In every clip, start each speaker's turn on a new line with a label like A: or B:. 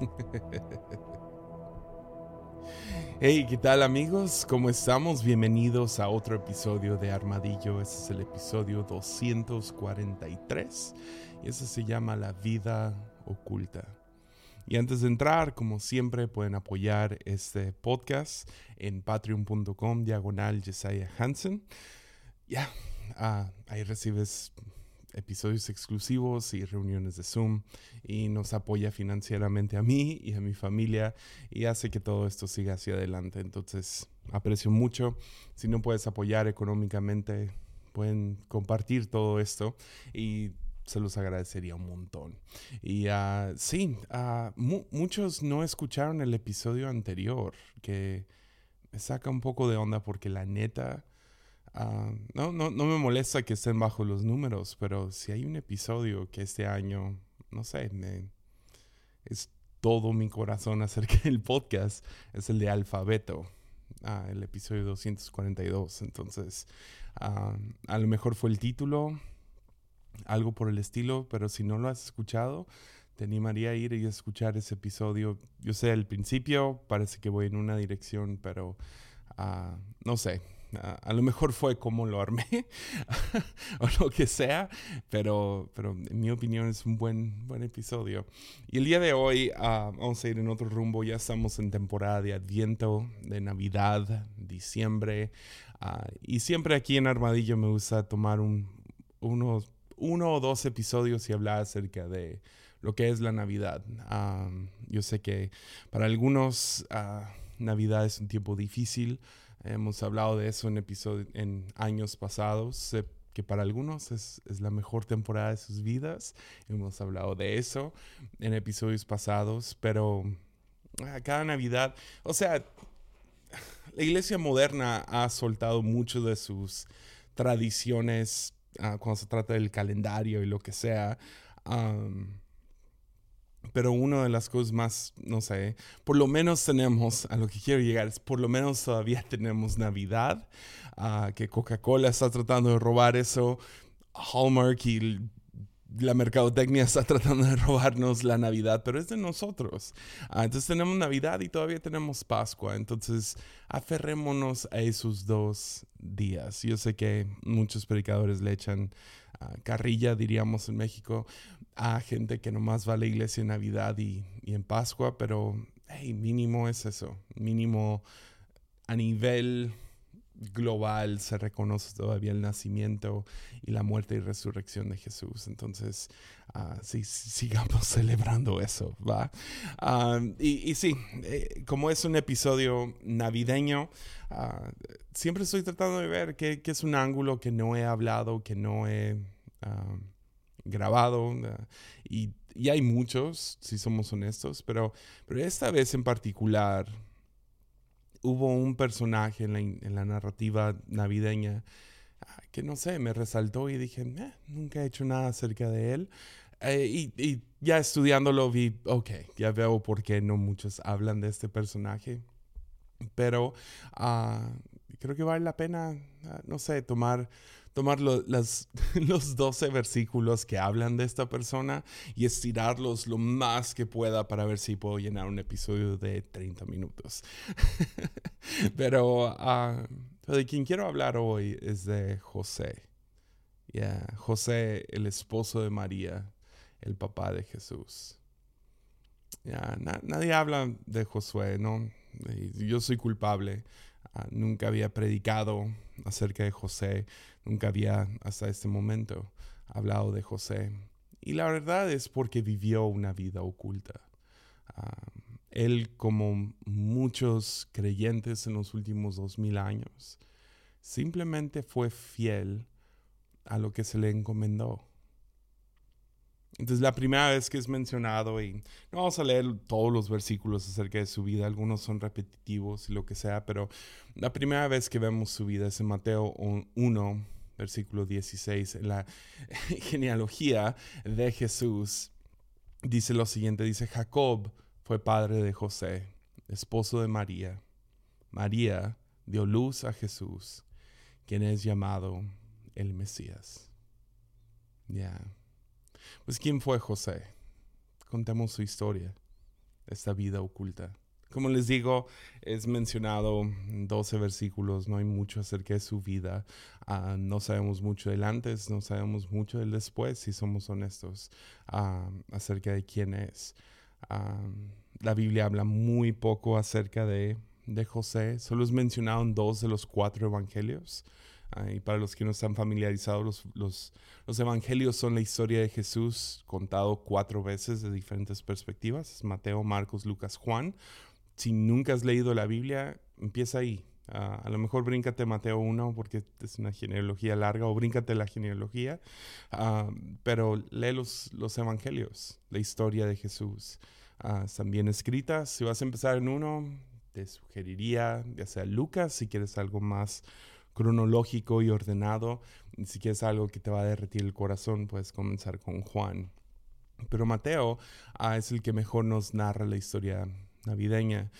A: Hey, ¿qué tal amigos? ¿Cómo estamos? Bienvenidos a otro episodio de Armadillo. Este es el episodio 243 y ese se llama La vida oculta. Y antes de entrar, como siempre, pueden apoyar este podcast en patreon.com diagonal Jesiah Hansen. Ya, ah, ahí recibes episodios exclusivos y reuniones de Zoom y nos apoya financieramente a mí y a mi familia y hace que todo esto siga hacia adelante. Entonces, aprecio mucho. Si no puedes apoyar económicamente, pueden compartir todo esto y se los agradecería un montón. Y uh, sí, uh, muchos no escucharon el episodio anterior, que me saca un poco de onda porque la neta Ah, no, no, no me molesta que estén bajo los números, pero si hay un episodio que este año, no sé, me, es todo mi corazón acerca del podcast, es el de Alfabeto, ah, el episodio 242. Entonces, ah, a lo mejor fue el título, algo por el estilo, pero si no lo has escuchado, te animaría a ir y escuchar ese episodio. Yo sé, al principio parece que voy en una dirección, pero no sé, a, lo mejor fue como lo armé o lo que sea, pero, pero en mi opinión es un buen, buen episodio. Y el día de hoy ah, vamos a ir en otro rumbo, ya estamos en temporada de Adviento, de Navidad, diciembre, ah, y siempre aquí en Armadillo me gusta tomar un, uno o dos episodios y hablar acerca de lo que es la Navidad. Ah, yo sé que para algunos Navidad es un tiempo difícil, Hemos hablado de eso en, episodio, en años pasados, que para algunos es, es, la mejor temporada de sus vidas. Hemos hablado de eso en episodios pasados, pero ah, cada Navidad, o sea, la iglesia moderna ha soltado mucho de sus tradiciones uh, cuando se trata del calendario y lo que sea. Pero una de las cosas más, no sé, por lo menos tenemos, a lo que quiero llegar, es por lo menos todavía tenemos Navidad, uh, que Coca-Cola está tratando de robar eso, Hallmark y la mercadotecnia está tratando de robarnos la Navidad, pero es de nosotros. Uh, entonces tenemos Navidad y todavía tenemos Pascua. Entonces aferrémonos a esos dos días. Yo sé que muchos predicadores le echan carrilla, diríamos en México, a gente que nomás va a la iglesia en Navidad y, en Pascua, pero hey, mínimo es eso, mínimo a nivel global se reconoce todavía el nacimiento y la muerte y resurrección de Jesús. Entonces, uh, sí, sigamos celebrando eso, ¿va? Ah, y, sí, eh, como es un episodio navideño, ah, siempre estoy tratando de ver qué, es un ángulo que no he hablado, que no he grabado y, hay muchos, si somos honestos, pero, pero esta vez en particular hubo un personaje en la, narrativa navideña ah, que no sé, me resaltó y dije, eh, nunca he hecho nada acerca de él. Eh, y, ya estudiándolo vi, ok, ya veo por qué no muchos hablan de este personaje. Pero ah, creo que vale la pena, ah, no sé, tomar tomar las, los 12 versículos que hablan de esta persona y estirarlos lo más que pueda para ver si puedo llenar un episodio de 30 minutos. Pero uh, de quien quiero hablar hoy es de José. José, el esposo de María, el papá de Jesús. nadie habla de Josué, ¿no? Yo soy culpable. Ah, nunca había predicado acerca de José, nunca había hasta este momento hablado de José. Y la verdad es porque vivió una vida oculta. Él, como muchos creyentes en los últimos dos mil años, simplemente fue fiel a lo que se le encomendó. Entonces, la primera vez que es mencionado, y no vamos a leer todos los versículos acerca de su vida, algunos son repetitivos y lo que sea, pero la primera vez que vemos su vida es en Mateo 1, versículo 16, en la genealogía de Jesús. Dice lo siguiente, dice, Jacob fue padre de José, esposo de María. María dio luz a Jesús, quien es llamado el Mesías. Ya. Pues ¿quién fue José? Contemos su historia. esta vida oculta. Como les digo, es mencionado en 12 versículos, no hay mucho acerca de su vida, ah, no sabemos mucho del antes, no sabemos mucho del después, si somos honestos, ah, acerca de quién es. Ah, la Biblia habla muy poco acerca de, de, José, solo es mencionado en dos de los cuatro evangelios. Y para los que no están familiarizados, los, los, los, evangelios son la historia de Jesús contado cuatro veces de diferentes perspectivas, Mateo, Marcos, Lucas, Juan si nunca has leído la Biblia, empieza ahí. a lo mejor bríncate Mateo 1 porque es una genealogía larga o bríncate la genealogía, pero lee los, los, evangelios, la historia de Jesús. Uh, están bien escritas. Si vas a empezar en uno, te sugeriría ya sea Lucas, si quieres algo más cronológico y ordenado. Si quieres algo que te va a derretir el corazón, puedes comenzar con Juan. Pero Mateo ah, es el que mejor nos narra la historia navideña.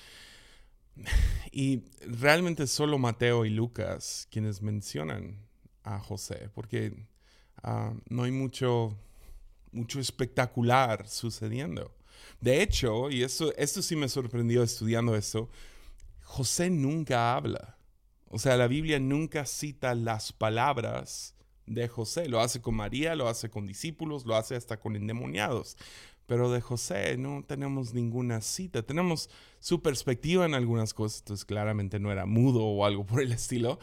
A: Y realmente solo Mateo y Lucas quienes mencionan a José, porque ah, no hay mucho, mucho espectacular sucediendo. De hecho, y esto, esto sí me sorprendió estudiando esto, José nunca habla. O sea, la Biblia nunca cita las palabras de José. Lo hace con María, lo hace con discípulos, lo hace hasta con endemoniados. Pero de José no tenemos ninguna cita. Tenemos su perspectiva en algunas cosas, entonces claramente no era mudo o algo por el estilo,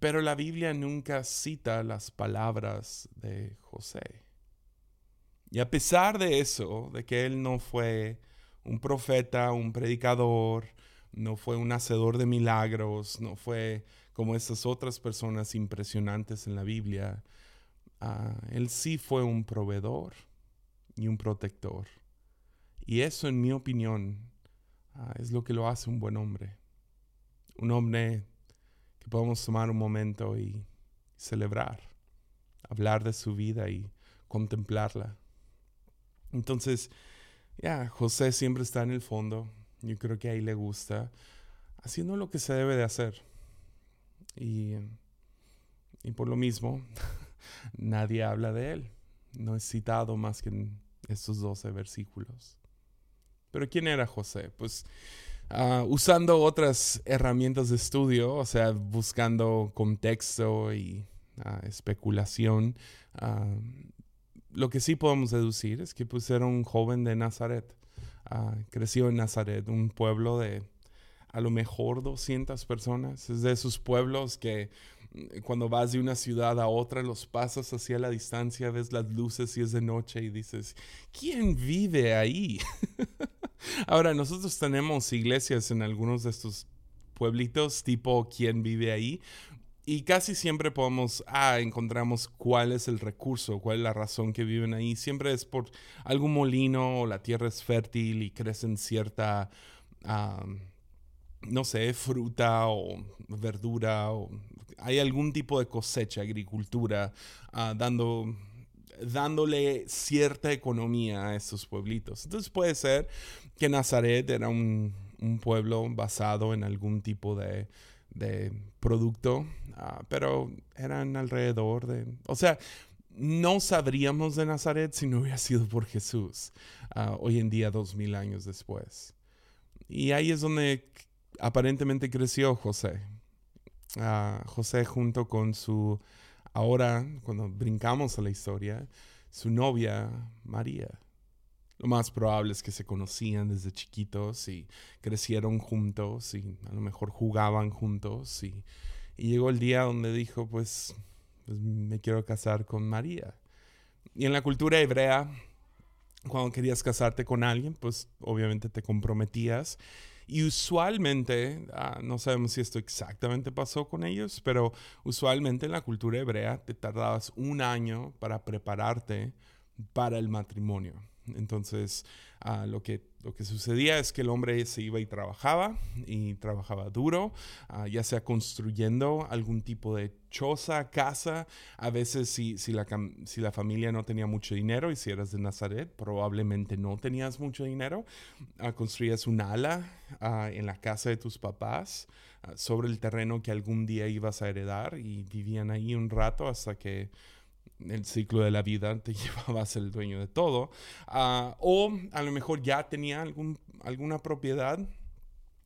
A: pero la Biblia nunca cita las palabras de José. Y a pesar de eso, de que él no fue un profeta, un predicador, no fue un hacedor de milagros, no fue como esas otras personas impresionantes en la Biblia, ah, él sí fue un proveedor y un protector. Y eso, en mi opinión, ah, es lo que lo hace un buen hombre. Un hombre que podemos tomar un momento y celebrar, hablar de su vida y contemplarla. Entonces, ya, José siempre está en el fondo. Yo creo que ahí le gusta, haciendo lo que se debe de hacer. Y, y por lo mismo, nadie habla de él no es citado más que en estos 12 versículos. Pero ¿quién era José? Pues ah, usando otras herramientas de estudio, o sea, buscando contexto y ah, especulación, ah, lo que sí podemos deducir es que pues era un joven de Nazaret. Creció en Nazaret, un pueblo de a lo mejor 200 personas. Es de esos pueblos que cuando vas de una ciudad a otra, los pasas hacia la distancia, ves las luces y es de noche y dices, ¿quién vive ahí? Ahora, nosotros tenemos iglesias en algunos de estos pueblitos, tipo ¿quién vive ahí? Y casi siempre podemos, ah, encontramos cuál es el recurso, cuál es la razón que viven ahí. Siempre es por algún molino o la tierra es fértil y crecen cierta, no sé, fruta o verdura o hay algún tipo de cosecha, agricultura, ah, dando, dándole cierta economía a esos pueblitos. Entonces puede ser que Nazaret era un, pueblo basado en algún tipo de, producto, ah, pero eran alrededor de... O sea, no sabríamos de Nazaret si no hubiera sido por Jesús, ah, hoy en día, dos mil años después. Y ahí es donde aparentemente creció José a José junto con su, ahora cuando brincamos a la historia, su novia María. Lo más probable es que se conocían desde chiquitos y crecieron juntos y a lo mejor jugaban juntos y, llegó el día donde dijo, pues, pues me quiero casar con María. Y en la cultura hebrea, cuando querías casarte con alguien, pues obviamente te comprometías y usualmente, ah, no sabemos si esto exactamente pasó con ellos, pero usualmente en la cultura hebrea te tardabas un año para prepararte para el matrimonio. Entonces, ah, lo, que, lo que sucedía es que el hombre se iba y trabajaba, y trabajaba duro, ah, ya sea construyendo algún tipo de choza, casa. A veces, si, si, la, si la familia no tenía mucho dinero, y si eras de Nazaret, probablemente no tenías mucho dinero, uh, construías un ala en la casa de tus papás sobre el terreno que algún día ibas a heredar, y vivían ahí un rato hasta que el ciclo de la vida te llevaba a ser el dueño de todo. Ah, o a lo mejor ya tenía algún, alguna propiedad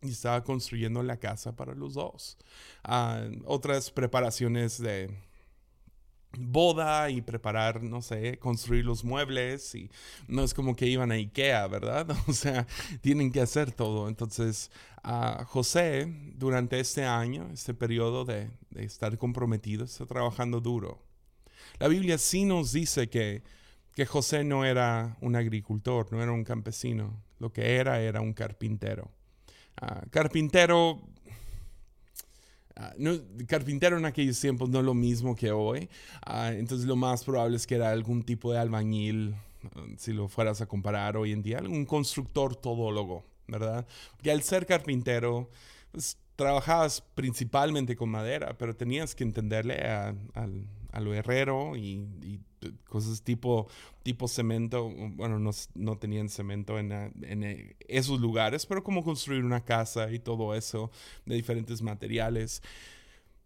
A: y estaba construyendo la casa para los dos. Ah, otras preparaciones de boda y preparar, no sé, construir los muebles y no es como que iban a Ikea, ¿verdad? O sea, tienen que hacer todo. Entonces, a José, durante este año, este periodo de, estar comprometido, está trabajando duro. La Biblia sí nos dice que, que José no era un agricultor, no era un campesino, lo que era era un carpintero. Ah, carpintero, ah, carpintero en aquellos tiempos no es lo mismo que hoy. Ah, entonces lo más probable es que era algún tipo de albañil, si lo fueras a comparar hoy en día, un constructor todólogo, ¿verdad? Porque al ser carpintero, pues, trabajabas principalmente con madera, pero tenías que entenderle al a lo herrero y, cosas tipo, tipo cemento. Bueno, no, no tenían cemento en, eh, esos lugares, pero como construir una casa y todo eso de diferentes materiales.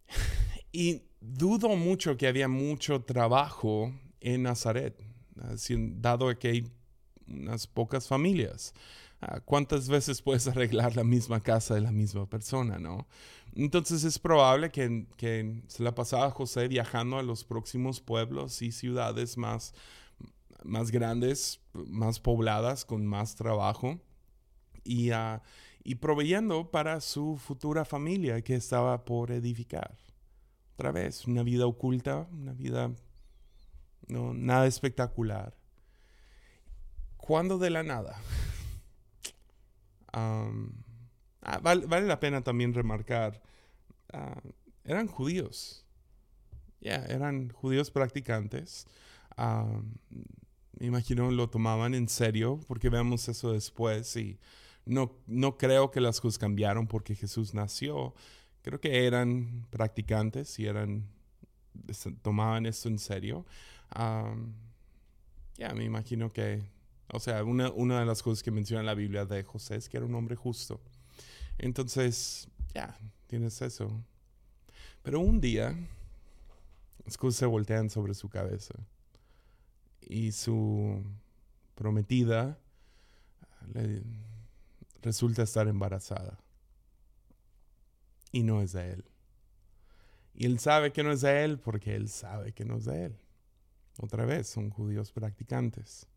A: Y dudo mucho que había mucho trabajo en Nazaret, dado que hay unas pocas familias. Ah, ¿Cuántas veces puedes arreglar la misma casa de la misma persona, no? Entonces es probable que, que se la pasaba José viajando a los próximos pueblos y ciudades más, más grandes, más pobladas, con más trabajo y, uh, y proveyendo para su futura familia que estaba por edificar. Otra vez, una vida oculta, una vida no, nada espectacular. Cuando de la nada Ah, vale, la pena también remarcar, ah, eran judíos. Ya, eran judíos practicantes. me imagino lo tomaban en serio, porque vemos eso después y no, no creo que las cosas cambiaron porque Jesús nació. Creo que eran practicantes y eran, tomaban esto en serio. ya, me imagino que o sea, una, una de las cosas que menciona la Biblia de José es que era un hombre justo. Entonces, ya, tienes eso. Pero un día, las cosas se voltean sobre su cabeza. Y su prometida resulta estar embarazada. Y no es de él. Y él sabe que no es de él porque él sabe que no es de él. Otra vez, son judíos practicantes.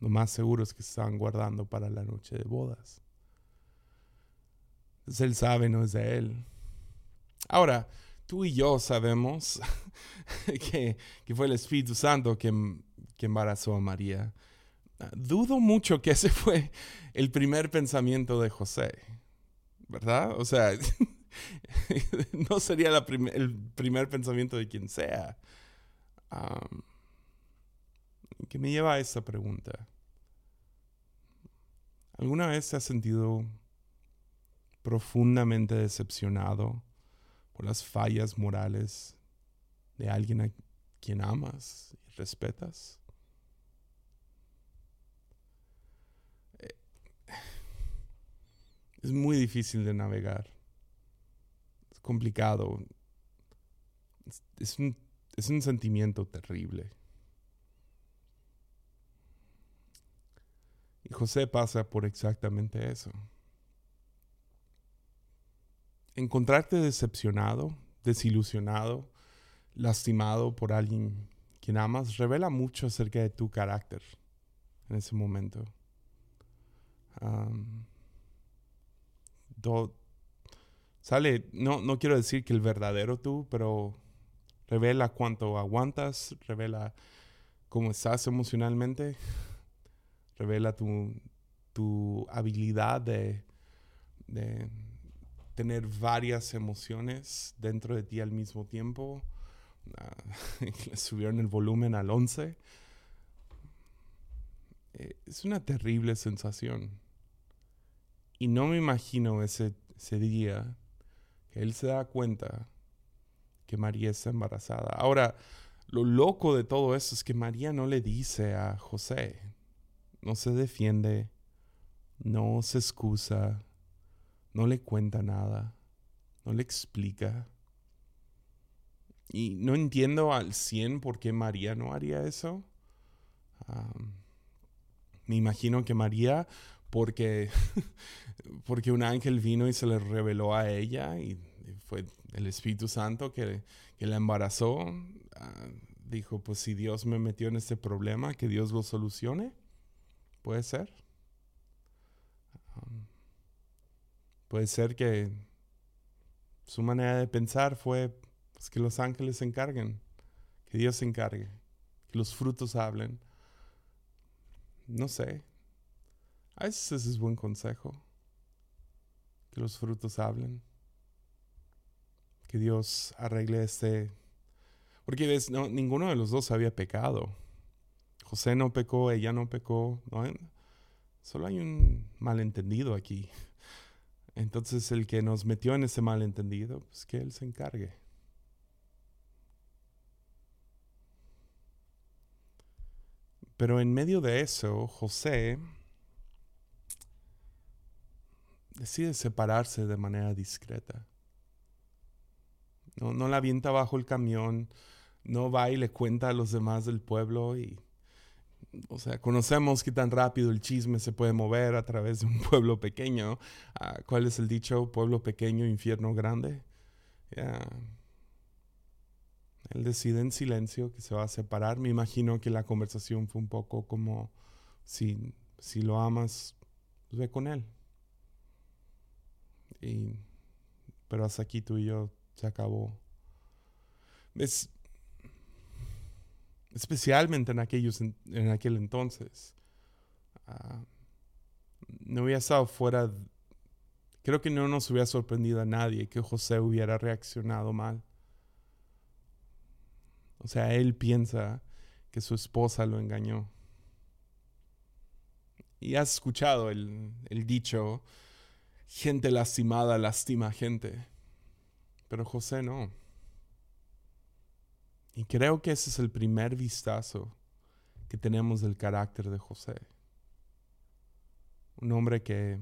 A: Lo más seguro es que se estaban guardando para la noche de bodas. Entonces él sabe, no es de él. Ahora, tú y yo sabemos que, fue el Espíritu Santo que, que embarazó a María. Dudo mucho que ese fue el primer pensamiento de José, ¿verdad? O sea, no sería el primer pensamiento de quien sea que me lleva a esta pregunta. ¿Alguna vez te has sentido profundamente decepcionado por las fallas morales de alguien a quien amas y respetas? Eh, es muy difícil de navegar. Es complicado. Es, un, es un sentimiento terrible. Y José pasa por exactamente eso. Encontrarte decepcionado, desilusionado, lastimado por alguien quien amas, revela mucho acerca de tu carácter en ese momento. sale, no, no quiero decir que el verdadero tú, pero revela cuánto aguantas, revela cómo estás emocionalmente revela tu, habilidad de, tener varias emociones dentro de ti al mismo tiempo. Uh, subieron el volumen al 11. Eh, es una terrible sensación. Y no me imagino ese, ese día que él se da cuenta que María está embarazada. Ahora, lo loco de todo eso es que María no le dice a José, no se defiende, no se excusa, no le cuenta nada, no le explica. Y no entiendo al 100 por qué María no haría eso. me imagino que María, porque, porque un ángel vino y se le reveló a ella y fue el Espíritu Santo que, que la embarazó. Ah, dijo, pues si Dios me metió en este problema, que Dios lo solucione. Puede ser. puede ser que su manera de pensar fue pues, que los ángeles se encarguen, que Dios se encargue, que los frutos hablen. No sé. A veces ese es buen consejo. Que los frutos hablen. Que Dios arregle este porque no, ninguno de los dos había pecado. José no pecó, ella no pecó. Solo hay un malentendido aquí. Entonces el que nos metió en ese malentendido, pues que él se encargue. Pero en medio de eso, José decide separarse de manera discreta. No, no la avienta bajo el camión, no va y le cuenta a los demás del pueblo y, o sea, conocemos que tan rápido el chisme se puede mover a través de un pueblo pequeño. Ah, ¿Cuál es el dicho? Pueblo pequeño, infierno grande. Él decide en silencio que se va a separar. Me imagino que la conversación fue un poco como, si, si lo amas, pues ve con él. Y, pero hasta aquí tú y yo se acabó. Es, especialmente en, aquellos, en, aquel entonces. Ah, no hubiera estado fuera, creo que no nos hubiera sorprendido a nadie que José hubiera reaccionado mal. O sea, él piensa que su esposa lo engañó. Y has escuchado el, el dicho, gente lastimada lastima gente. Pero José no. Y creo que ese es el primer vistazo que tenemos del carácter de José. Un hombre que,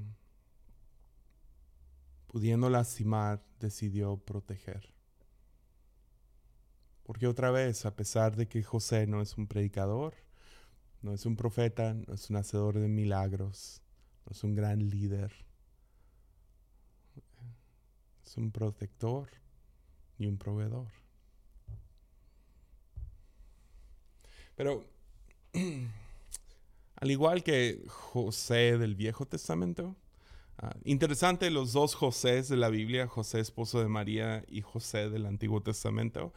A: pudiendo lastimar, decidió proteger. Porque otra vez, a pesar de que José no es un predicador, no es un profeta, no es un hacedor de milagros, no es un gran líder, es un protector y un proveedor. Pero, al igual que José del Viejo Testamento, ah, interesante los dos Josés de la Biblia, José esposo de María y José del Antiguo Testamento,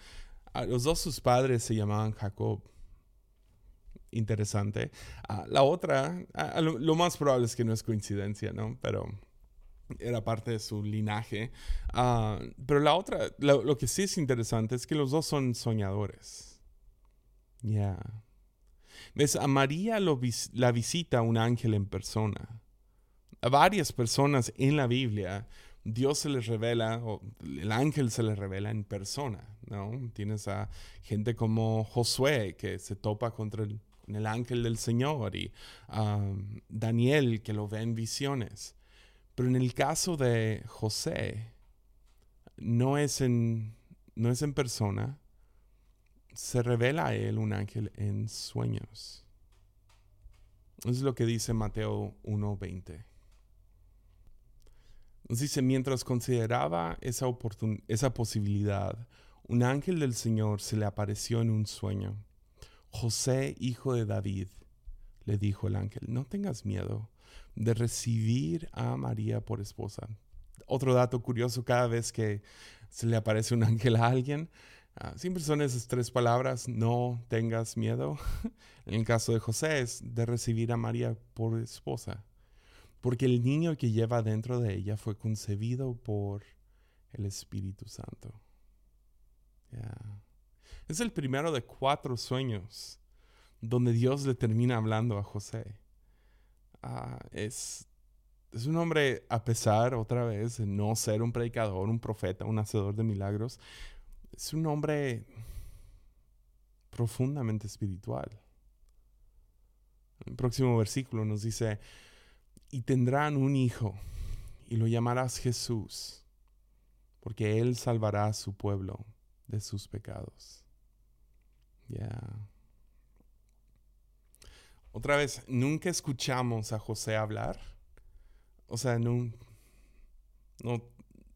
A: ah, los dos sus padres se llamaban Jacob. Interesante. Ah, la otra, lo, más probable es que no es coincidencia, ¿no? Pero era parte de su linaje. pero la otra, lo, que sí es interesante es que los dos son soñadores. Ya. ¿Ves? A María la visita un ángel en persona. A varias personas en la Biblia, Dios se les revela, o el ángel se les revela en persona, ¿no? Tienes a gente como Josué que se topa contra el, el ángel del Señor y Daniel que lo ve en visiones. Pero en el caso de José, no es en, no es en persona, se revela a él un ángel en sueños. es lo que dice Mateo 1.20. Nos dice, mientras consideraba esa, esa posibilidad, un ángel del Señor se le apareció en un sueño. José, hijo de David, le dijo el ángel, no tengas miedo de recibir a María por esposa. Otro dato curioso, cada vez que se le aparece un ángel a alguien, Ah, siempre son esas tres palabras, no tengas miedo. en el caso de José es de recibir a María por esposa, porque el niño que lleva dentro de ella fue concebido por el Espíritu Santo. Es el primero de cuatro sueños donde Dios le termina hablando a José. Ah, es, es un hombre, a pesar otra vez de no ser un predicador, un profeta, un hacedor de milagros, es un hombre profundamente espiritual. El próximo versículo nos dice, y tendrán un hijo, y lo llamarás Jesús, porque él salvará a su pueblo de sus pecados. Ya. Otra vez, nunca escuchamos a José hablar. O sea, no, no,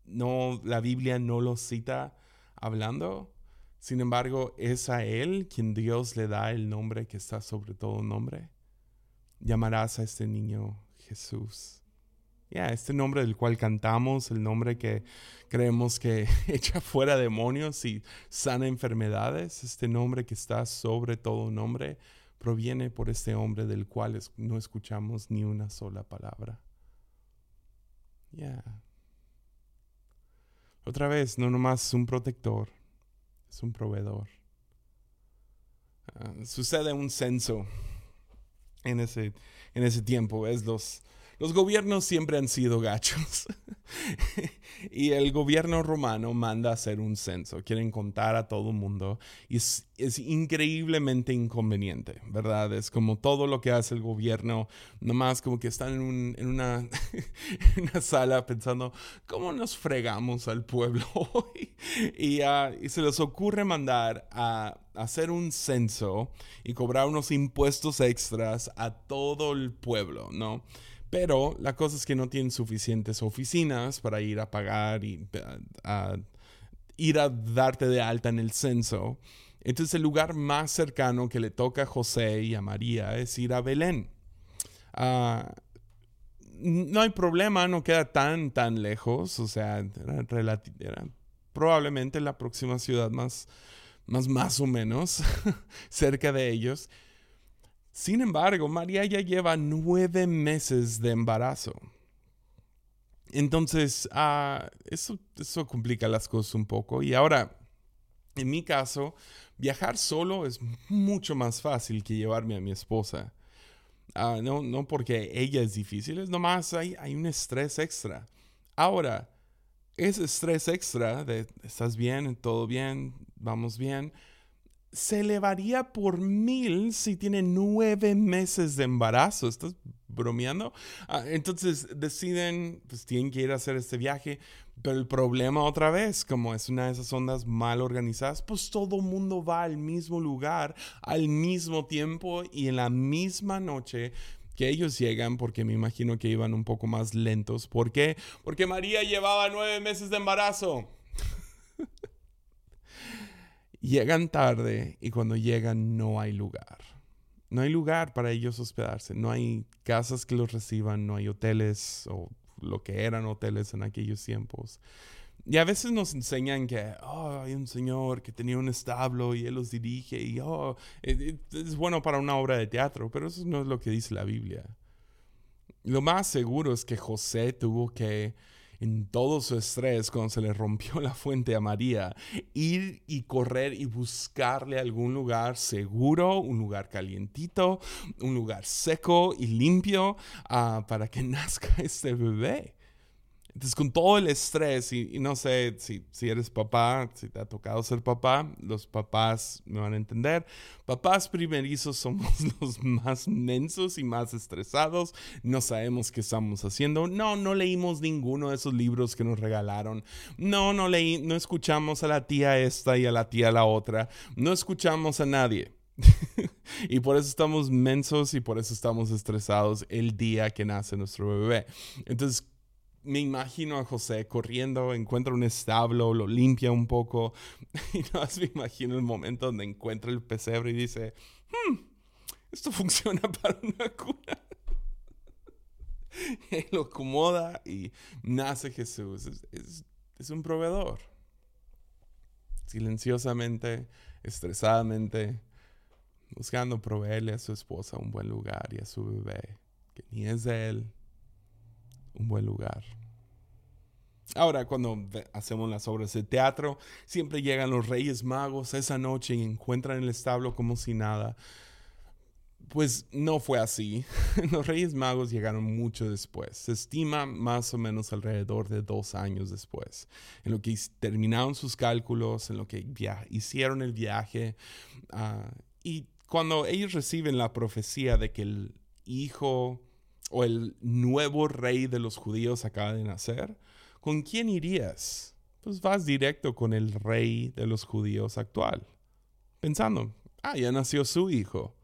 A: no, la Biblia no lo cita hablando. Sin embargo, es a él quien Dios le da el nombre que está sobre todo nombre. Llamarás a este niño Jesús. Ya, este nombre del cual cantamos, el nombre que creemos que echa fuera demonios y sana enfermedades, este nombre que está sobre todo nombre, proviene por este hombre del cual no escuchamos ni una sola palabra. Ya. Otra vez, no nomás un protector, es un proveedor. Ah, sucede un censo en ese, en ese tiempo, es los los gobiernos siempre han sido gachos. y el gobierno romano manda hacer un censo. Quieren contar a todo el mundo. Y es, increíblemente inconveniente, ¿verdad? Es como todo lo que hace el gobierno. Nomás como que están en, una, una, sala pensando, ¿cómo nos fregamos al pueblo hoy? y, ah, y se les ocurre mandar a hacer un censo y cobrar unos impuestos extras a todo el pueblo, ¿no? Pero la cosa es que no tienen suficientes oficinas para ir a pagar y ir a darte de alta en el censo. Entonces el lugar más cercano que le toca a José y a María es ir a Belén. Ah, no hay problema, no queda tan, tan lejos. O sea, era, probablemente la próxima ciudad más, más, más o menos cerca de ellos. Sin embargo, María ya lleva nueve meses de embarazo. Entonces, ah, eso, eso complica las cosas un poco. Y ahora, en mi caso, viajar solo es mucho más fácil que llevarme a mi esposa. Ah, no, no porque ella es difícil, es nomás hay, hay un estrés extra. Ahora, ese estrés extra de estás bien, todo bien, vamos bien, se elevaría por mil si tiene nueve meses de embarazo. ¿Estás bromeando? Ah, entonces deciden, pues tienen que ir a hacer este viaje. Pero el problema otra vez, como es una de esas ondas mal organizadas, pues todo mundo va al mismo lugar, al mismo tiempo y en la misma noche que ellos llegan, porque me imagino que iban un poco más lentos. ¿Por qué? Porque María llevaba nueve meses de embarazo llegan tarde y cuando llegan no hay lugar. No hay lugar para ellos hospedarse, no hay casas que los reciban, no hay hoteles o lo que eran hoteles en aquellos tiempos. Y a veces nos enseñan que oh, hay un señor que tenía un establo y él los dirige y oh, es bueno para una obra de teatro, pero eso no es lo que dice la Biblia. Lo más seguro es que José tuvo que en todo su estrés cuando se le rompió la fuente a María, ir y correr y buscarle algún lugar seguro, un lugar calientito, un lugar seco y limpio ah, para que nazca este bebé. Entonces, con todo el estrés, y, no sé si, si, eres papá, si te ha tocado ser papá, los papás me van a entender. Papás primerizos somos los más mensos y más estresados. No sabemos qué estamos haciendo. No, no leímos ninguno de esos libros que nos regalaron. No, no leí, no escuchamos a la tía esta y a la tía la otra. No escuchamos a nadie. y por eso estamos mensos y por eso estamos estresados el día que nace nuestro bebé. Entonces, me imagino a José corriendo, encuentra un establo, lo limpia un poco. Y no me imagino el momento donde encuentra el pesebre y dice, hmm, esto funciona para una cuna. lo acomoda y nace Jesús. Es, es un proveedor. Silenciosamente, estresadamente, buscando proveerle a su esposa un buen lugar y a su bebé, que ni es de él, un buen lugar. Ahora, cuando hacemos las obras de teatro, siempre llegan los Reyes Magos esa noche y encuentran el establo como si nada. Pues no fue así. Los Reyes Magos llegaron mucho después. Se estima más o menos alrededor de dos años después, en lo que terminaron sus cálculos, en lo que hicieron el viaje. Ah, y cuando ellos reciben la profecía de que el hijo o el nuevo rey de los judíos acaba de nacer, ¿con quién irías? pues vas directo con el rey de los judíos actual, pensando, ah, ya nació su hijo.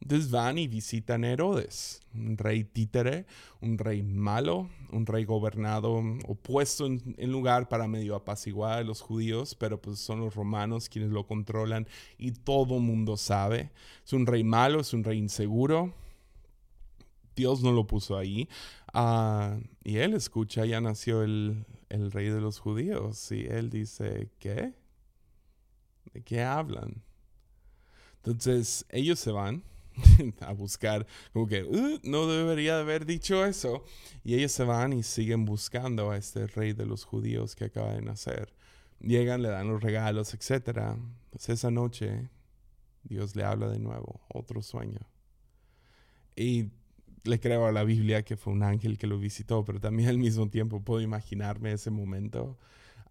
A: Entonces van y visitan a Herodes, un rey títere, un rey malo, un rey gobernado o puesto en, lugar para medio apaciguar a los judíos, pero pues son los romanos quienes lo controlan y todo mundo sabe. Es un rey malo, es un rey inseguro. Dios no lo puso ahí. Ah, y él escucha, ya nació el, rey de los judíos. Y él dice, ¿qué? ¿De qué hablan? Entonces ellos se van a buscar, como que uh, no debería haber dicho eso. Y ellos se van y siguen buscando a este rey de los judíos que acaba de nacer. Llegan, le dan los regalos, etc. Pues esa noche Dios le habla de nuevo, otro sueño. Y le creo a la Biblia que fue un ángel que lo visitó, pero también al mismo tiempo puedo imaginarme ese momento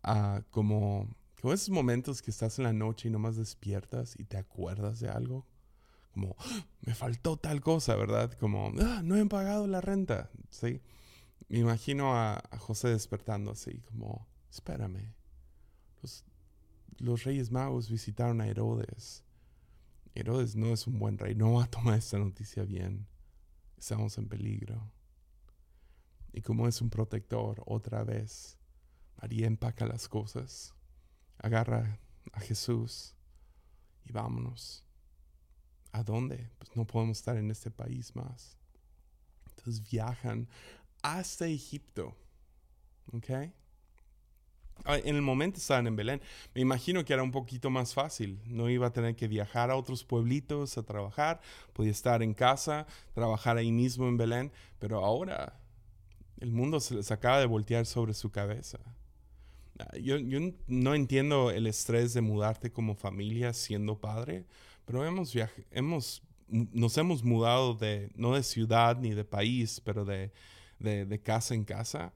A: uh, como, como esos momentos que estás en la noche y nomás despiertas y te acuerdas de algo como, ah, me faltó tal cosa, ¿verdad? Como, ah, no he pagado la renta, ¿sí? Me imagino a, José despertando así, como, espérame. Los, los reyes magos visitaron a Herodes. Herodes no es un buen rey, no va a tomar esta noticia bien. Estamos en peligro. Y como es un protector, otra vez, María empaca las cosas, agarra a Jesús y vámonos. ¿A dónde? Pues no podemos estar en este país más. Entonces viajan hasta Egipto. ¿Ok? Ah, en el momento estaban en Belén. Me imagino que era un poquito más fácil. No iba a tener que viajar a otros pueblitos a trabajar. Podía estar en casa, trabajar ahí mismo en Belén. Pero ahora el mundo se les acaba de voltear sobre su cabeza. Ah, yo, no entiendo el estrés de mudarte como familia siendo padre, pero hemos, hemos nos hemos mudado de, no de ciudad ni de país, pero de, de, casa en casa.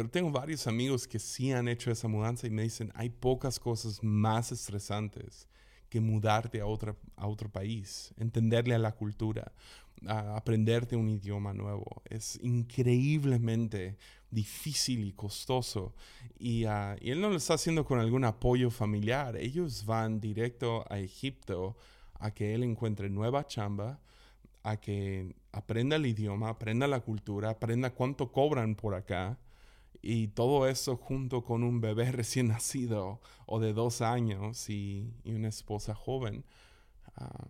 A: Pero tengo varios amigos que sí han hecho esa mudanza y me dicen, hay pocas cosas más estresantes que mudarte a, otra, a otro país, entenderle a la cultura, aprenderte un idioma nuevo. Es increíblemente difícil y costoso. Y, ah, y, él no lo está haciendo con algún apoyo familiar. Ellos van directo a Egipto a que él encuentre nueva chamba, a que aprenda el idioma, aprenda la cultura, aprenda cuánto cobran por acá. Y todo eso junto con un bebé recién nacido o de dos años y, una esposa joven. Ah,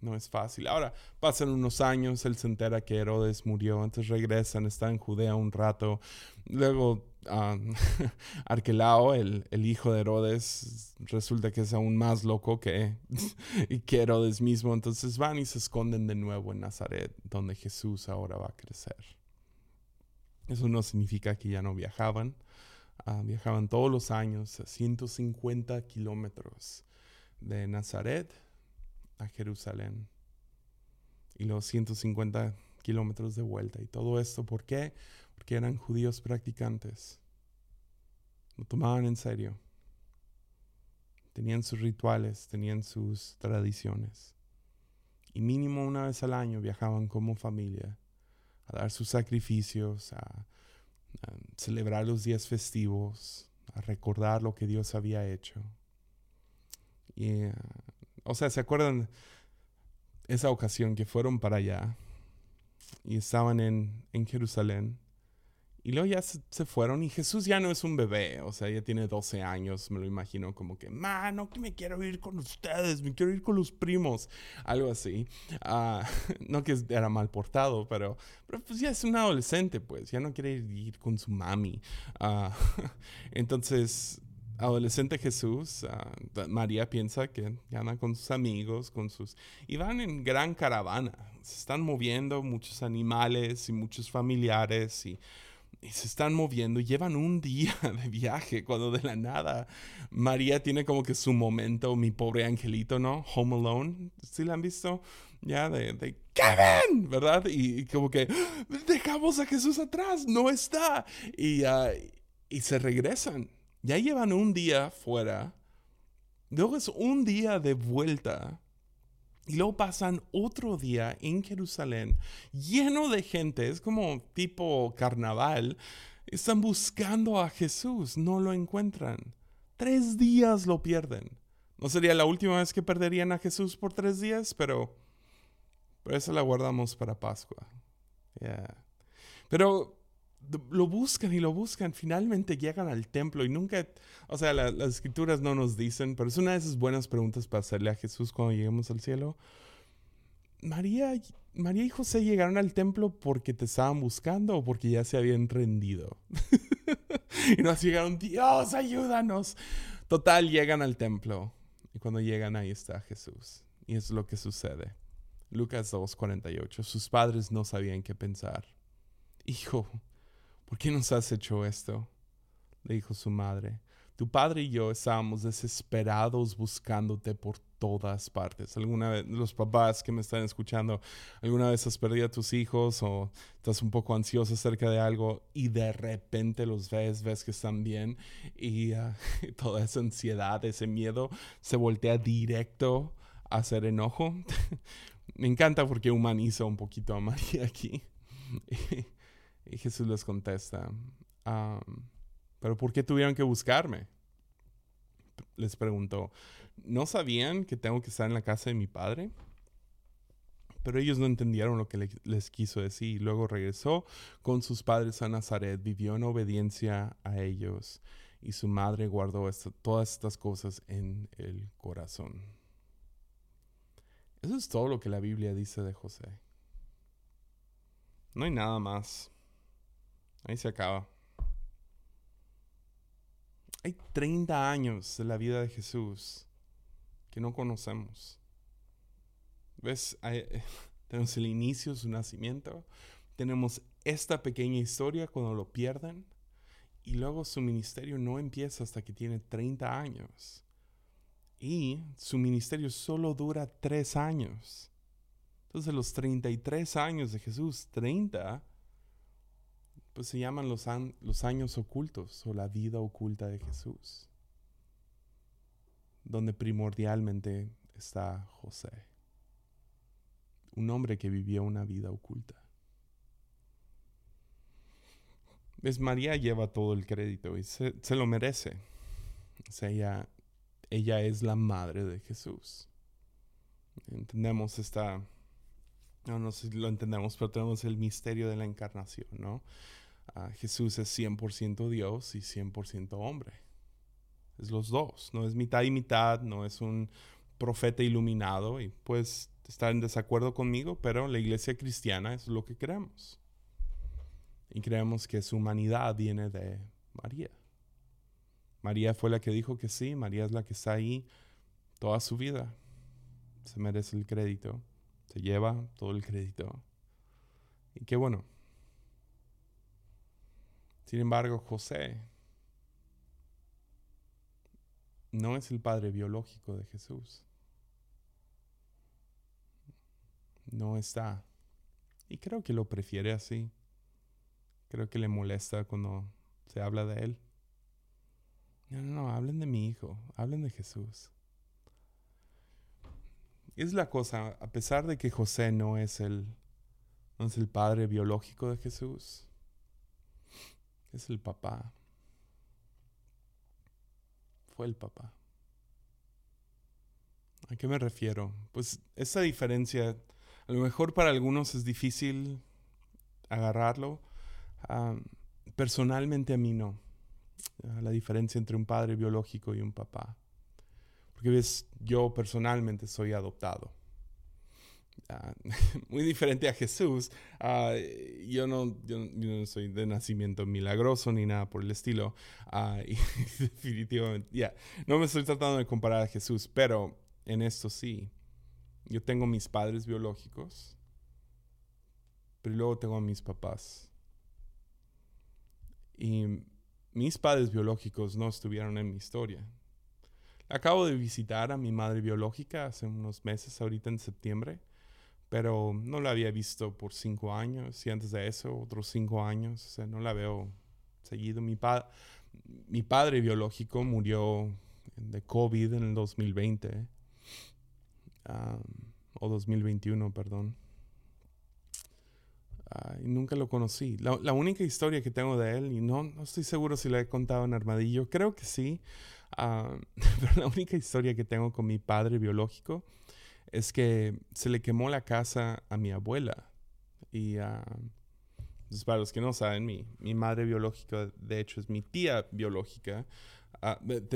A: no es fácil. Ahora, pasan unos años, él se entera que Herodes murió, entonces regresan, está en Judea un rato. Luego, Arquelao, el, el, hijo de Herodes, resulta que es aún más loco que, que Herodes mismo. Entonces van y se esconden de nuevo en Nazaret, donde Jesús ahora va a crecer. Eso no significa que ya no viajaban. Ah, viajaban todos los años a 150 kilómetros de Nazaret a Jerusalén. Y los 150 kilómetros de vuelta. Y todo esto, ¿por qué? Porque eran judíos practicantes. Lo tomaban en serio. Tenían sus rituales, tenían sus tradiciones. Y mínimo una vez al año viajaban como familia a dar sus sacrificios, a, celebrar los días festivos, a recordar lo que Dios había hecho. Y uh, o sea, ¿se acuerdan esa ocasión que fueron para allá y estaban en, en Jerusalén? Y luego ya se, fueron y Jesús ya no es un bebé, o sea, ya tiene 12 años, me lo imagino como que, mano, que me quiero ir con ustedes, me quiero ir con los primos, algo así. Uh, no que era mal portado, pero, pero pues ya es un adolescente, pues, ya no quiere ir con su mami. Uh, entonces, adolescente Jesús, ah, María piensa que anda con sus amigos, con sus... Y van en gran caravana, se están moviendo muchos animales y muchos familiares y, se están moviendo, llevan un día de viaje cuando de la nada María tiene como que su momento, mi pobre angelito, ¿no? Home Alone, ¿sí la han visto? Ya, de, de Kevin, ¿verdad? Y, como que ¡Ah! dejamos a Jesús atrás, no está. Y, ah, y se regresan ya llevan un día fuera, luego es un día de vuelta. Y luego pasan otro día en Jerusalén lleno de gente, es como tipo carnaval. Están buscando a Jesús, no lo encuentran. Tres días lo pierden. No sería la última vez que perderían a Jesús por tres días, pero, pero esa la guardamos para Pascua. Pero lo buscan y lo buscan. Finalmente llegan al templo y nunca, o sea, las escrituras no nos dicen, pero es una de esas buenas preguntas para hacerle a Jesús cuando lleguemos al cielo. María, María y José llegaron al templo porque te estaban buscando o porque ya se habían rendido. y nos llegaron, Dios, ayúdanos. Total, llegan al templo. Y cuando llegan ahí está Jesús. Y es lo que sucede. Lucas 2:48. Sus padres no sabían qué pensar. Hijo, ¿por qué nos has hecho esto? Le dijo su madre. Tu padre y yo estábamos desesperados buscándote por todas partes. Alguna vez, los papás que me están escuchando, alguna vez has perdido a tus hijos o estás un poco ansioso acerca de algo y de repente los ves, ves que están bien y uh, toda esa ansiedad, ese miedo se voltea directo a hacer enojo. me encanta porque humaniza un poquito a María aquí. y, Jesús les contesta. ¿Pero por qué tuvieron que buscarme? Les preguntó. ¿No sabían que tengo que estar en la casa de mi padre? Pero ellos no entendieron lo que les quiso decir. Luego regresó con sus padres a Nazaret, vivió en obediencia a ellos y su madre guardó todas estas cosas en el corazón. Eso es todo lo que la Biblia dice de José. No hay nada más. Ahí se acaba. Hay 30 años de la vida de Jesús que no conocemos. ¿Ves? tenemos el inicio, su nacimiento. Tenemos esta pequeña historia cuando lo pierden. Y luego su ministerio no empieza hasta que tiene 30 años. Y su ministerio solo dura 3 años. Entonces los 33 años de Jesús, 30, pues se llaman los, los años ocultos o la vida oculta de Jesús, donde primordialmente está José, un hombre que vivió una vida oculta. ¿Ves? María lleva todo el crédito y se, lo merece. O sea, ella, ella es la madre de Jesús. Entendemos esta, no, no sé si lo entendemos, pero tenemos el misterio de la encarnación, ¿no? Jesús es 100% Dios y 100% hombre. Es los dos, no es mitad y mitad, no es un profeta iluminado y pues estar en desacuerdo conmigo, pero la iglesia cristiana es lo que creemos. Y creemos que su humanidad viene de María. María fue la que dijo que sí, María es la que está ahí toda su vida. Se merece el crédito, se lleva todo el crédito. Y qué bueno, sin embargo, José no es el padre biológico de Jesús. No está. Y creo que lo prefiere así. Creo que le molesta cuando se habla de él. No, no, no, hablen de mi hijo, hablen de Jesús. Es la cosa, a pesar de que José no es el, no es el padre biológico de Jesús, es el papá. Fue el papá. ¿A qué me refiero? Pues esa diferencia, a lo mejor para algunos es difícil agarrarlo. personalmente a mí no. La diferencia entre un padre biológico y un papá. Porque ves, yo personalmente soy adoptado. Muy diferente a Jesús. Yo, no, yo, no soy de nacimiento milagroso ni nada por el estilo. Definitivamente, no me estoy tratando de comparar a Jesús, pero en esto sí. Yo tengo mis padres biológicos, pero luego tengo a mis papás. Y mis padres biológicos no estuvieron en mi historia. Acabo de visitar a mi madre biológica hace unos meses, ahorita en septiembre pero no la había visto por cinco años y antes de eso otros cinco años, o sea, no la veo seguido. Mi, mi padre biológico murió de COVID en el 2020, o 2021, perdón. Ah, y nunca lo conocí. La, única historia que tengo de él, y no, no estoy seguro si la he contado en Armadillo, creo que sí, ah, pero la única historia que tengo con mi padre biológico es que se le quemó la casa a mi abuela. Y uh, para los que no saben, mi, mi, madre biológica, de hecho, es mi tía biológica.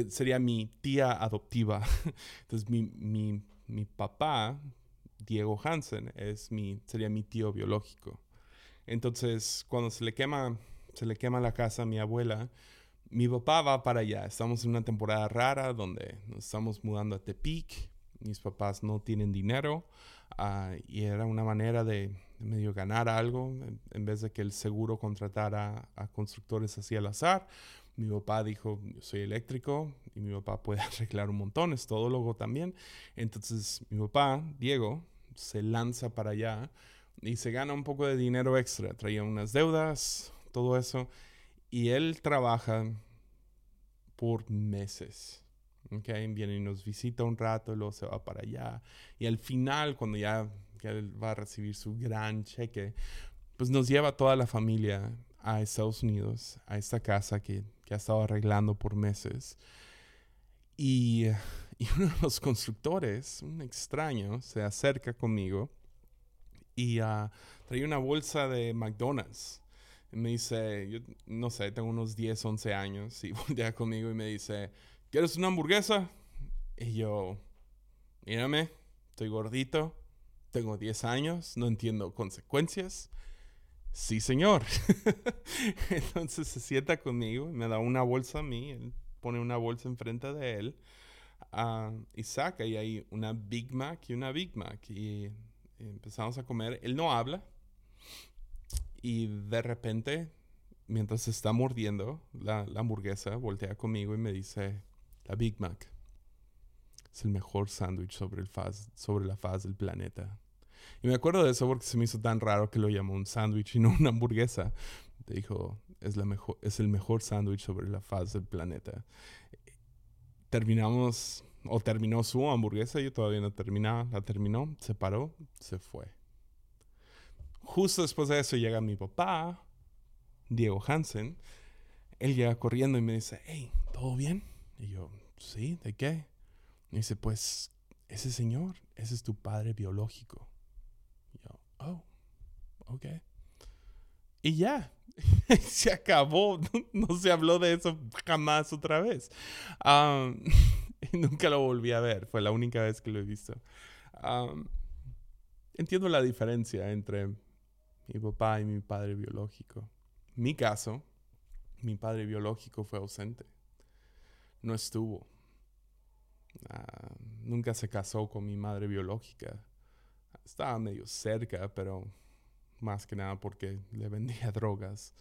A: sería mi tía adoptiva. Entonces, mi, mi, mi papá, Diego Hansen, es mi, sería mi tío biológico. Entonces, cuando se le quema, se le quema la casa a mi abuela, mi papá va para allá. Estamos en una temporada rara donde nos estamos mudando a Tepic. Mis papás no tienen dinero ah, y era una manera de, medio ganar algo en, vez de que el seguro contratara a constructores así al azar. Mi papá dijo, yo soy eléctrico y mi papá puede arreglar un montón, es todólogo también. Entonces mi papá, Diego, se lanza para allá y se gana un poco de dinero extra. Traía unas deudas, todo eso. Y él trabaja por meses. Okay, viene y nos visita un rato, luego se va para allá. Y al final, cuando ya, él va a recibir su gran cheque, pues nos lleva toda la familia a Estados Unidos, a esta casa que, que ha estado arreglando por meses. Y, y uno de los constructores, un extraño, se acerca conmigo y uh, traía una bolsa de McDonald's. Y me dice, yo no sé, tengo unos 10, 11 años y voltea conmigo y me dice, ¿quieres una hamburguesa? Y yo, mírame, estoy gordito, tengo 10 años, no entiendo consecuencias. Sí, señor. Entonces se sienta conmigo, me da una bolsa a mí, él pone una bolsa enfrente de él uh, y saca y hay una Big Mac y una Big Mac. Y empezamos a comer. Él no habla. Y de repente, mientras está mordiendo la, hamburguesa, voltea conmigo y me dice, la Big Mac es el mejor sándwich sobre, sobre la faz del planeta. Y me acuerdo de eso porque se me hizo tan raro que lo llamó un sándwich y no una hamburguesa. Dijo, es, la es el mejor sándwich sobre la faz del planeta. Terminamos o terminó su hamburguesa, yo todavía no terminaba, la terminó, se paró, se fue. Justo después de eso llega mi papá, Diego Hansen, él llega corriendo y me dice, hey, ¿todo bien? Y yo, sí, ¿de qué? Dice, pues, ese señor, ese es tu padre biológico. Yo, oh, ok. Y ya, se acabó, no, se habló de eso jamás otra vez. Nunca lo volví a ver. Fue la única vez que lo he visto. entiendo la diferencia entre mi papá y mi padre biológico. Mi caso, mi padre biológico fue ausente. No estuvo. Ah, nunca se casó con mi madre biológica. Estaba medio cerca, pero más que nada porque le vendía drogas.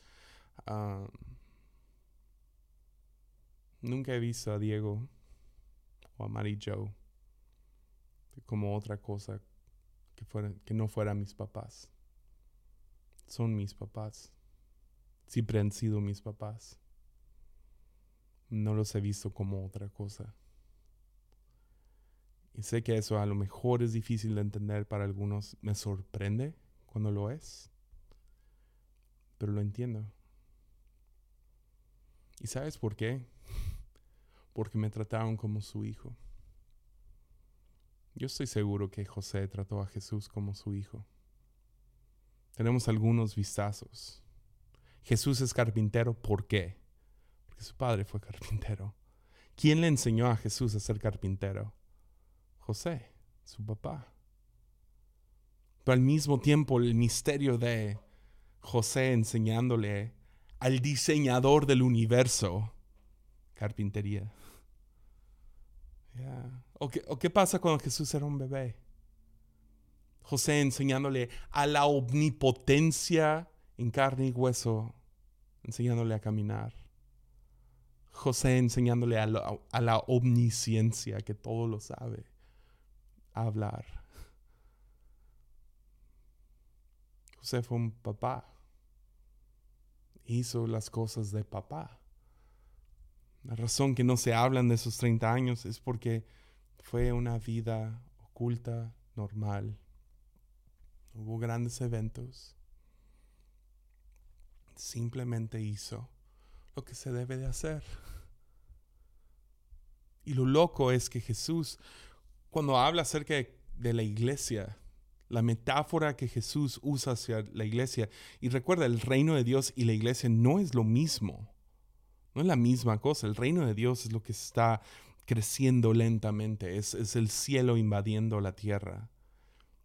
A: nunca he visto a Diego a Mary Joe como otra cosa que, que no fuera mis papás. Son mis papás. Siempre han sido mis papás. No los he visto como otra cosa. Y sé que eso a lo mejor es difícil de entender para algunos. Me sorprende cuando lo es. Pero lo entiendo. ¿Y sabes por qué? porque me trataron como su hijo. Yo estoy seguro que José trató a Jesús como su hijo. Tenemos algunos vistazos. Jesús es carpintero, ¿por qué? Porque su padre fue carpintero. ¿Quién le enseñó a Jesús a ser carpintero? José, su papá. Pero al mismo tiempo el misterio de José enseñándole al diseñador del universo carpintería. ¿O, qué, pasa cuando Jesús era un bebé? José enseñándole a la omnipotencia en carne y hueso, enseñándole a caminar. José enseñándole a, la omnisciencia, que todo lo sabe, a hablar. José fue un papá. Hizo las cosas de papá. La razón que no se hablan de esos 30 años es porque fue una vida oculta, normal. Hubo grandes eventos. simplemente hizo lo que se debe de hacer. Y lo loco es que Jesús, cuando habla acerca de la iglesia, la metáfora que Jesús usa hacia la iglesia, y recuerda, el reino de Dios y la iglesia no es lo mismo, no es la misma cosa, el reino de Dios es lo que está creciendo lentamente, es, es el cielo invadiendo la tierra,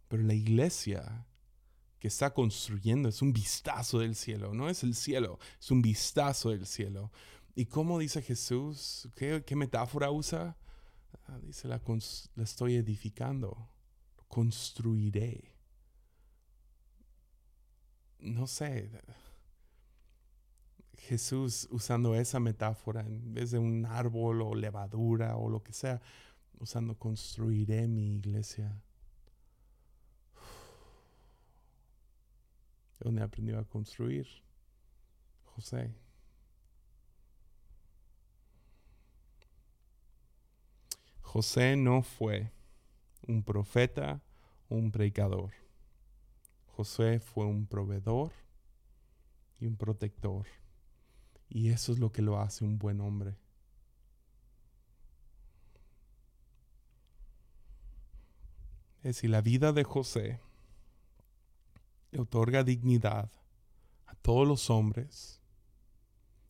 A: pero la iglesia que está construyendo es un vistazo del cielo, no es el cielo, es un vistazo del cielo. ¿Y cómo dice Jesús? ¿Qué, metáfora usa? Ah, dice, la estoy edificando, construiré. No sé, Jesús usando esa metáfora en vez de un árbol o levadura o lo que sea, usando construiré mi iglesia. ¿Dónde aprendió a construir? José. José no fue un profeta un predicador. José fue un proveedor y un protector. Y eso es lo que lo hace un buen hombre. Es decir, la vida de José le otorga dignidad a todos los hombres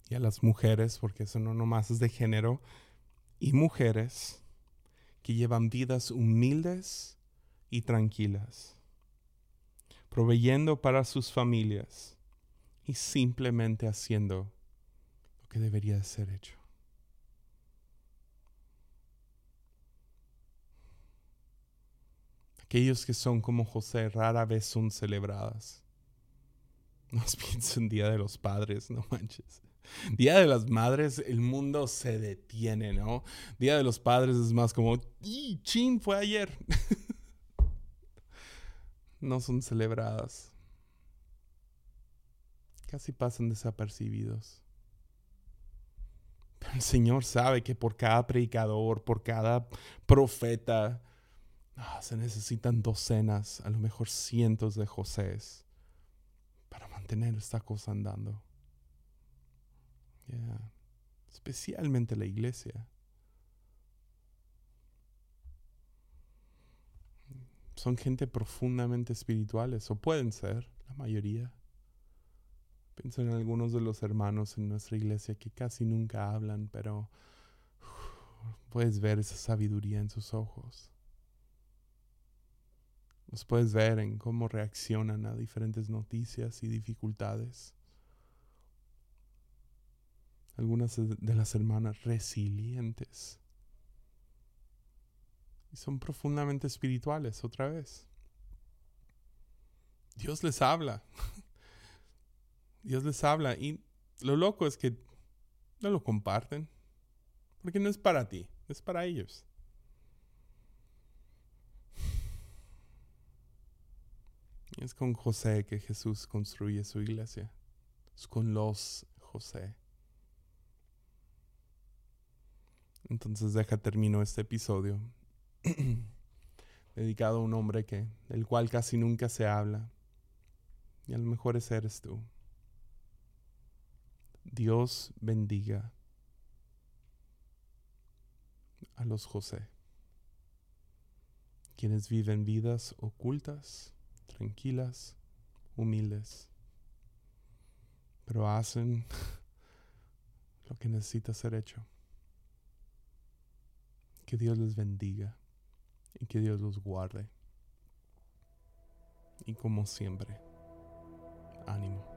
A: y a las mujeres, porque eso no nomás es de género, y mujeres que llevan vidas humildes y tranquilas, proveyendo para sus familias y simplemente haciendo lo que debería ser hecho. Aquellos que son como José rara vez son celebradas. No pienso en Día de los Padres, no manches. Día de las Madres, el mundo se detiene, ¿no? Día de los Padres es más como, ¡y chin! Fue ayer. no son celebradas. Casi pasan desapercibidos. El Señor sabe que por cada predicador, por cada profeta, ah, se necesitan docenas, a lo mejor cientos de Josés para mantener esta cosa andando. Especialmente la iglesia. Son gente profundamente espirituales, o pueden ser, la mayoría. Pienso en algunos de los hermanos en nuestra iglesia que casi nunca hablan, pero puedes ver esa sabiduría en sus ojos. Los puedes ver en cómo reaccionan a diferentes noticias y dificultades algunas de las hermanas resilientes. Y son profundamente espirituales otra vez. Dios les habla. Dios les habla. Y lo loco es que no lo comparten. Porque no es para ti, es para ellos. Es con José que Jesús construye su iglesia. Es con los José. Entonces deja termino este episodio dedicado a un hombre que del cual casi nunca se habla. Y a lo mejor ese eres tú. Dios bendiga a los José, quienes viven vidas ocultas, tranquilas, humildes, pero hacen lo que necesita ser hecho. Que Dios les bendiga y que Dios los guarde. Y como siempre, ánimo.